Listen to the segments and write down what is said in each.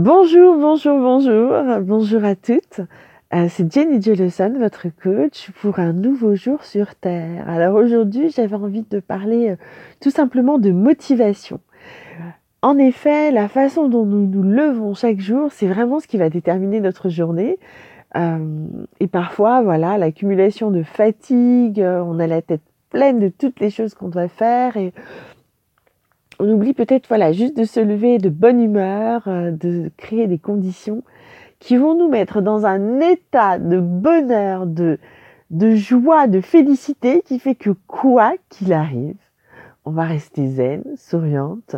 Bonjour, bonjour, bonjour, bonjour à toutes. Euh, c'est Jenny Jellison, votre coach, pour un nouveau jour sur Terre. Alors aujourd'hui, j'avais envie de parler euh, tout simplement de motivation. En effet, la façon dont nous nous levons chaque jour, c'est vraiment ce qui va déterminer notre journée. Euh, et parfois, voilà, l'accumulation de fatigue, on a la tête pleine de toutes les choses qu'on doit faire et on oublie peut-être voilà juste de se lever de bonne humeur, euh, de créer des conditions qui vont nous mettre dans un état de bonheur, de, de joie, de félicité qui fait que quoi qu'il arrive, on va rester zen, souriante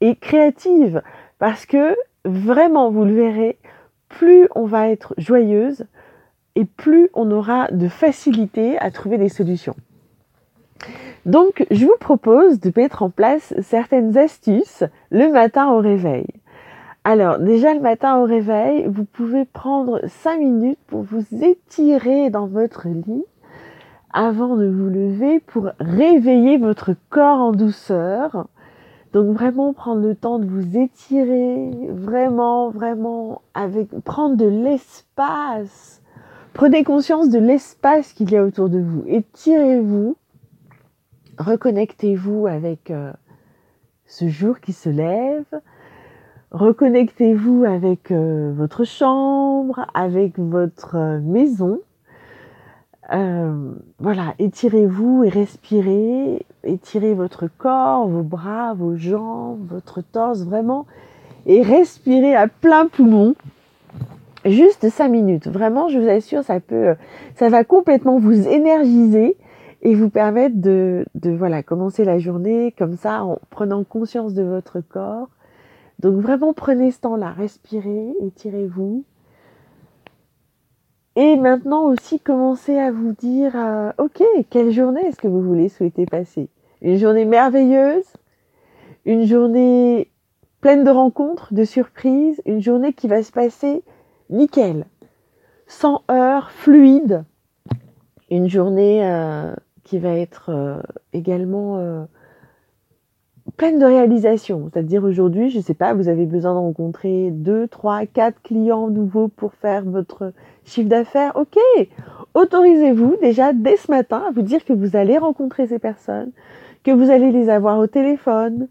et créative parce que vraiment vous le verrez, plus on va être joyeuse et plus on aura de facilité à trouver des solutions. Donc, je vous propose de mettre en place certaines astuces le matin au réveil. Alors, déjà le matin au réveil, vous pouvez prendre 5 minutes pour vous étirer dans votre lit avant de vous lever pour réveiller votre corps en douceur. Donc vraiment prendre le temps de vous étirer, vraiment, vraiment, avec prendre de l'espace. Prenez conscience de l'espace qu'il y a autour de vous. Étirez-vous reconnectez-vous avec euh, ce jour qui se lève, reconnectez-vous avec euh, votre chambre, avec votre euh, maison. voilà, étirez-vous et respirez, étirez votre corps, vos bras, vos jambes, votre torse vraiment, et respirez à plein poumon. Juste 5 minutes. Vraiment, je vous assure, ça peut, ça va complètement vous énergiser et vous permettre de, de voilà, commencer la journée comme ça en prenant conscience de votre corps. Donc vraiment prenez ce temps-là, respirez, étirez-vous. Et maintenant aussi commencez à vous dire, euh, ok, quelle journée est-ce que vous voulez souhaiter passer? Une journée merveilleuse, une journée pleine de rencontres, de surprises, une journée qui va se passer nickel, sans heurts, fluide, une journée euh, qui va être euh, également euh, pleine de réalisations. C'est-à-dire aujourd'hui, je ne sais pas, vous avez besoin de rencontrer deux, trois, quatre clients nouveaux pour faire votre chiffre d'affaires. Ok, autorisez-vous déjà dès ce matin à vous dire que vous allez rencontrer ces personnes, que vous allez les avoir au téléphone,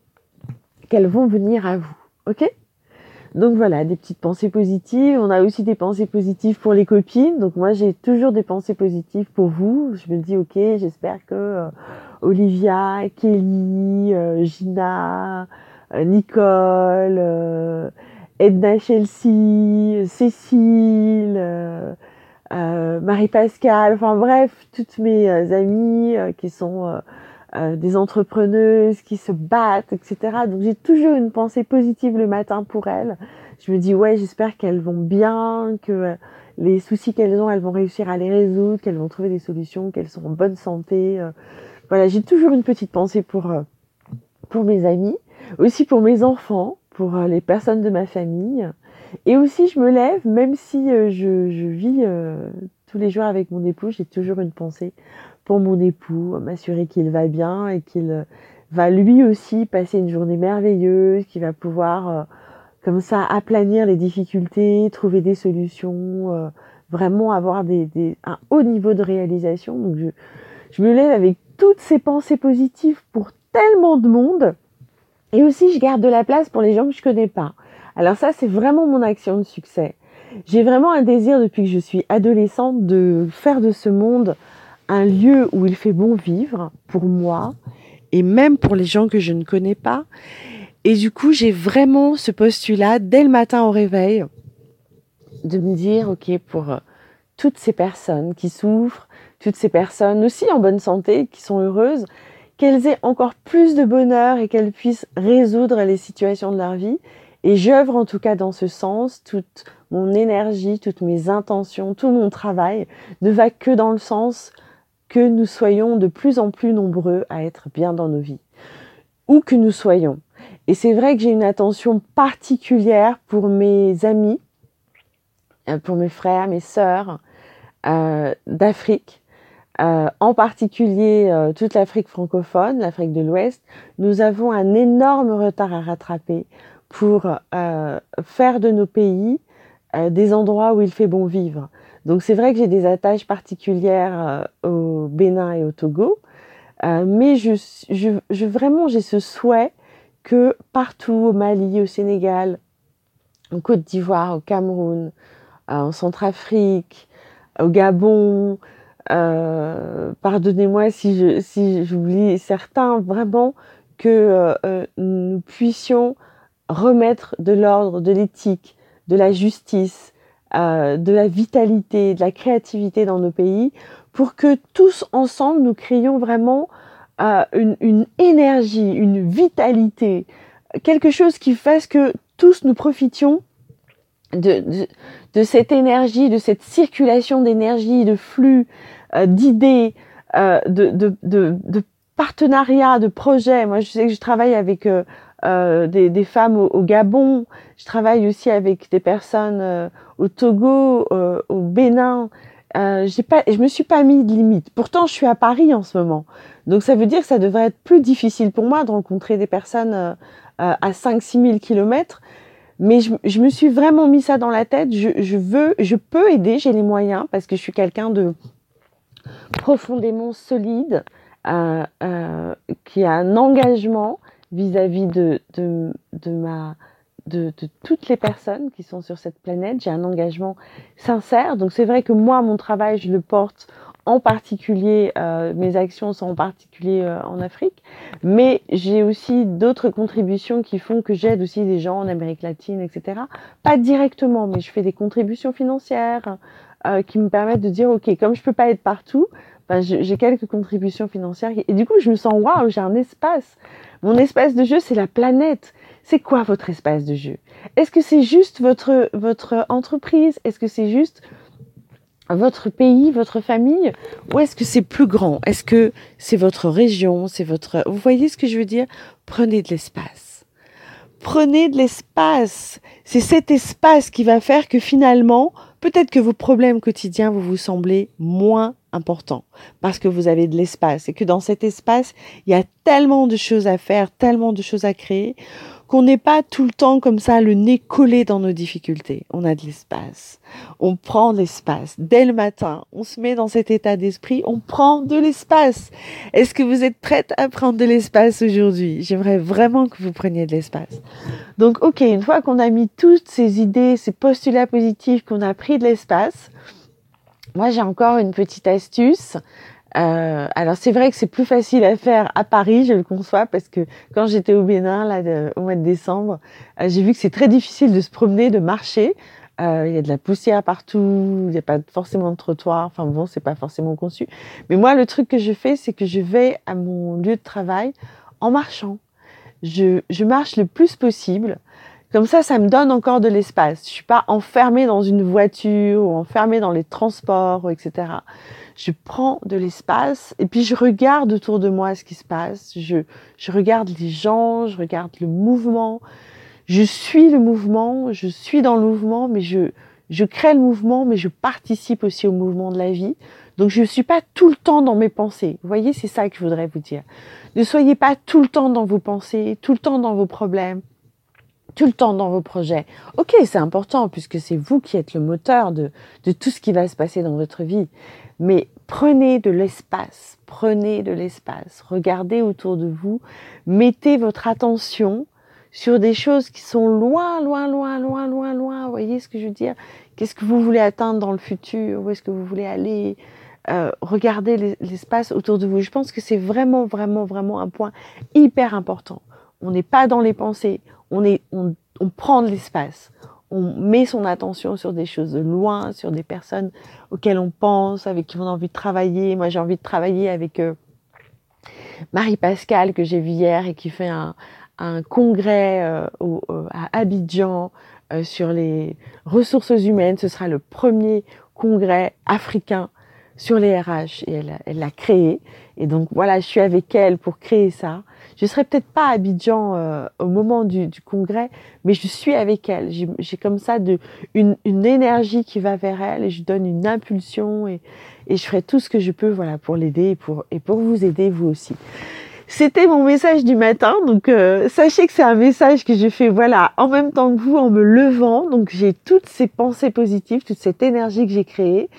qu'elles vont venir à vous. Ok donc voilà, des petites pensées positives. On a aussi des pensées positives pour les copines. Donc moi, j'ai toujours des pensées positives pour vous. Je me dis, ok, j'espère que euh, Olivia, Kelly, euh, Gina, euh, Nicole, Edna Chelsea, Cécile, Marie-Pascale, enfin bref, toutes mes amies qui sont euh, des entrepreneuses qui se battent, etc. Donc j'ai toujours une pensée positive le matin pour elles. Je me dis ouais, j'espère qu'elles vont bien, que euh, les soucis qu'elles ont, elles vont réussir à les résoudre, qu'elles vont trouver des solutions, qu'elles sont en bonne santé. Euh. Voilà, j'ai toujours une petite pensée pour pour mes amis, aussi pour mes enfants, pour les personnes de ma famille. Et aussi, je me lève, même si je, je vis tous les jours avec mon époux, j'ai toujours une pensée pour mon époux, m'assurer qu'il va bien et qu'il va lui aussi passer une journée merveilleuse, qu'il va pouvoir euh, comme ça aplanir les difficultés, trouver des solutions, euh, vraiment avoir des, un haut niveau de réalisation. Donc je, je me lève avec toutes ces pensées positives pour tellement de monde. Et aussi, je garde de la place pour les gens que je connais pas. Alors ça, c'est vraiment mon action de succès. J'ai vraiment un désir depuis que je suis adolescente de faire de ce monde un lieu où il fait bon vivre pour moi et même pour les gens que je ne connais pas. Et du coup, j'ai vraiment ce postulat dès le matin au réveil de me dire, OK, pour euh, toutes ces personnes qui souffrent, toutes ces personnes aussi en bonne santé, qui sont heureuses, qu'elles aient encore plus de bonheur et qu'elles puissent résoudre les situations de leur vie. Et j'œuvre en tout cas dans ce sens, toute mon énergie, toutes mes intentions, tout mon travail ne va que dans le sens que nous soyons de plus en plus nombreux à être bien dans nos vies, où que nous soyons. Et c'est vrai que j'ai une attention particulière pour mes amis, euh, pour mes frères, mes sœurs euh, d'Afrique, euh, en particulier toute l'Afrique francophone, l'Afrique de l'Ouest. Nous avons un énorme retard à rattraper pour faire de nos pays des endroits où il fait bon vivre. Donc c'est vrai que j'ai des attaches particulières au Bénin et au Togo, mais je, je vraiment j'ai ce souhait que partout au Mali, au Sénégal, en Côte d'Ivoire, au Cameroun, en Centrafrique, au Gabon, euh, pardonnez-moi si je si j'oublie certains, vraiment que euh, nous puissions remettre de l'ordre, de l'éthique, de la justice, euh, de la vitalité, de la créativité dans nos pays, pour que tous ensemble nous créions vraiment une, une, énergie, une vitalité, quelque chose qui fasse que tous nous profitions de, cette énergie, de cette circulation d'énergie, de flux, euh, d'idées, euh, de, de, partenariats, de projets. Moi, je sais que je travaille avec euh, euh des, des, femmes au, au, Gabon, je travaille aussi avec des personnes au Togo, au Bénin. Euh, j'ai pas, je me suis pas mis de limite. Pourtant, je suis à Paris en ce moment. Donc, ça veut dire que ça devrait être plus difficile pour moi de rencontrer des personnes euh, à 5-6 000 kilomètres. Mais je, je, me suis vraiment mis ça dans la tête. Je, je veux, je peux aider, j'ai les moyens parce que je suis quelqu'un de profondément solide, euh, euh, qui a un engagement vis-à-vis -vis de, de, de de, de, toutes les personnes qui sont sur cette planète. J'ai un engagement sincère. Donc c'est vrai que moi, mon travail, je le porte en particulier, euh, mes actions sont en particulier euh, en Afrique, mais j'ai aussi d'autres contributions qui font que j'aide aussi des gens en Amérique latine, etc. Pas directement, mais je fais des contributions financières euh, qui me permettent de dire, ok, comme je peux pas être partout, ben, j'ai quelques contributions financières et du coup je me sens waouh, j'ai un espace. Mon espace de jeu, c'est la planète. C'est quoi votre espace de jeu? Est-ce que c'est juste votre, votre entreprise? Est-ce que c'est juste votre pays, votre famille? Ou est-ce que c'est plus grand? Est-ce que c'est votre région? C'est votre... Vous voyez ce que je veux dire? Prenez de l'espace. Prenez de l'espace. C'est cet espace qui va faire que finalement, peut-être que vos problèmes quotidiens vont vous sembler moins importants parce que vous avez de l'espace et que dans cet espace, il y a tellement de choses à faire, tellement de choses à créer qu'on n'est pas tout le temps comme ça, le nez collé dans nos difficultés. On a de l'espace. On prend de l'espace. Dès le matin, on se met dans cet état d'esprit, on prend de l'espace. Est-ce que vous êtes prête à prendre de l'espace aujourd'hui? J'aimerais vraiment que vous preniez de l'espace. Donc, ok, une fois qu'on a mis toutes ces idées, ces postulats positifs, qu'on a pris de l'espace, moi j'ai encore une petite astuce euh, alors c'est vrai que c'est plus facile à faire à Paris, je le conçois, parce que quand j'étais au Bénin là au mois de décembre, euh, j'ai vu que c'est très difficile de se promener, de marcher. Euh, il y a de la poussière partout, il n'y a pas forcément de trottoir. Enfin bon, c'est pas forcément conçu. Mais moi, le truc que je fais, c'est que je vais à mon lieu de travail en marchant. Je, je marche le plus possible. Comme ça, ça me donne encore de l'espace. Je suis pas enfermée dans une voiture ou enfermée dans les transports, etc je prends de l'espace et puis je regarde autour de moi ce qui se passe. Je, je regarde les gens, je regarde le mouvement. Je suis le mouvement, je suis dans le mouvement, mais je, je crée le mouvement, mais je participe aussi au mouvement de la vie. Donc je ne suis pas tout le temps dans mes pensées. Vous voyez, c'est ça que je voudrais vous dire. Ne soyez pas tout le temps dans vos pensées, tout le temps dans vos problèmes, tout le temps dans vos projets. Ok, c'est important puisque c'est vous qui êtes le moteur de, tout ce qui va se passer dans votre vie. Mais prenez de l'espace, prenez de l'espace, regardez autour de vous, mettez votre attention sur des choses qui sont loin, loin, loin, loin, loin, loin. Vous voyez ce que je veux dire? Qu'est-ce que vous voulez atteindre dans le futur? Où est-ce que vous voulez aller? Euh, Regardez l'espace autour de vous. Je pense que c'est vraiment, vraiment, vraiment un point hyper important. On n'est pas dans les pensées, on, prend de l'espace on met son attention sur des choses de loin, sur des personnes auxquelles on pense, avec qui on a envie de travailler. Moi, j'ai envie de travailler avec euh, Marie-Pascale que j'ai vu hier et qui fait un, congrès euh, euh, à Abidjan sur les ressources humaines. Ce sera le premier congrès africain sur les RH et elle l'a créé. Et donc voilà, je suis avec elle pour créer ça. Je serai peut-être pas à Abidjan euh, au moment du, du, congrès, mais je suis avec elle. J'ai comme ça de, une, une, énergie qui va vers elle et je donne une impulsion et, et je ferai tout ce que je peux voilà pour l'aider et pour, et pour vous aider vous aussi. C'était mon message du matin, donc euh, sachez que c'est un message que je fais voilà en même temps que vous en me levant, donc j'ai toutes ces pensées positives, toute cette énergie que j'ai créée,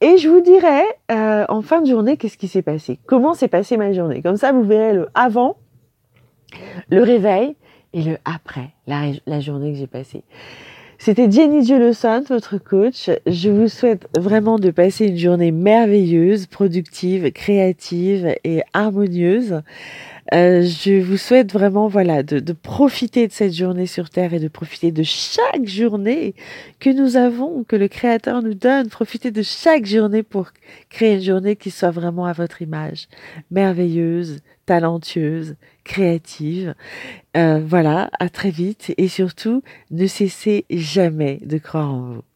et je vous dirai euh, en fin de journée qu'est-ce qui s'est passé, comment s'est passée ma journée? Comme ça, vous verrez le avant, le réveil et le après, la, journée que j'ai passée. C'était Jenny Jolosson, votre coach. Je vous souhaite vraiment de passer une journée merveilleuse, productive, créative et harmonieuse. Euh, je vous souhaite vraiment, voilà, de, profiter de cette journée sur Terre et de profiter de chaque journée que nous avons, que le Créateur nous donne. Profitez de chaque journée pour créer une journée qui soit vraiment à votre image, merveilleuse, talentueuse, créative. Euh, voilà, à très vite et surtout, ne cessez jamais de croire en vous.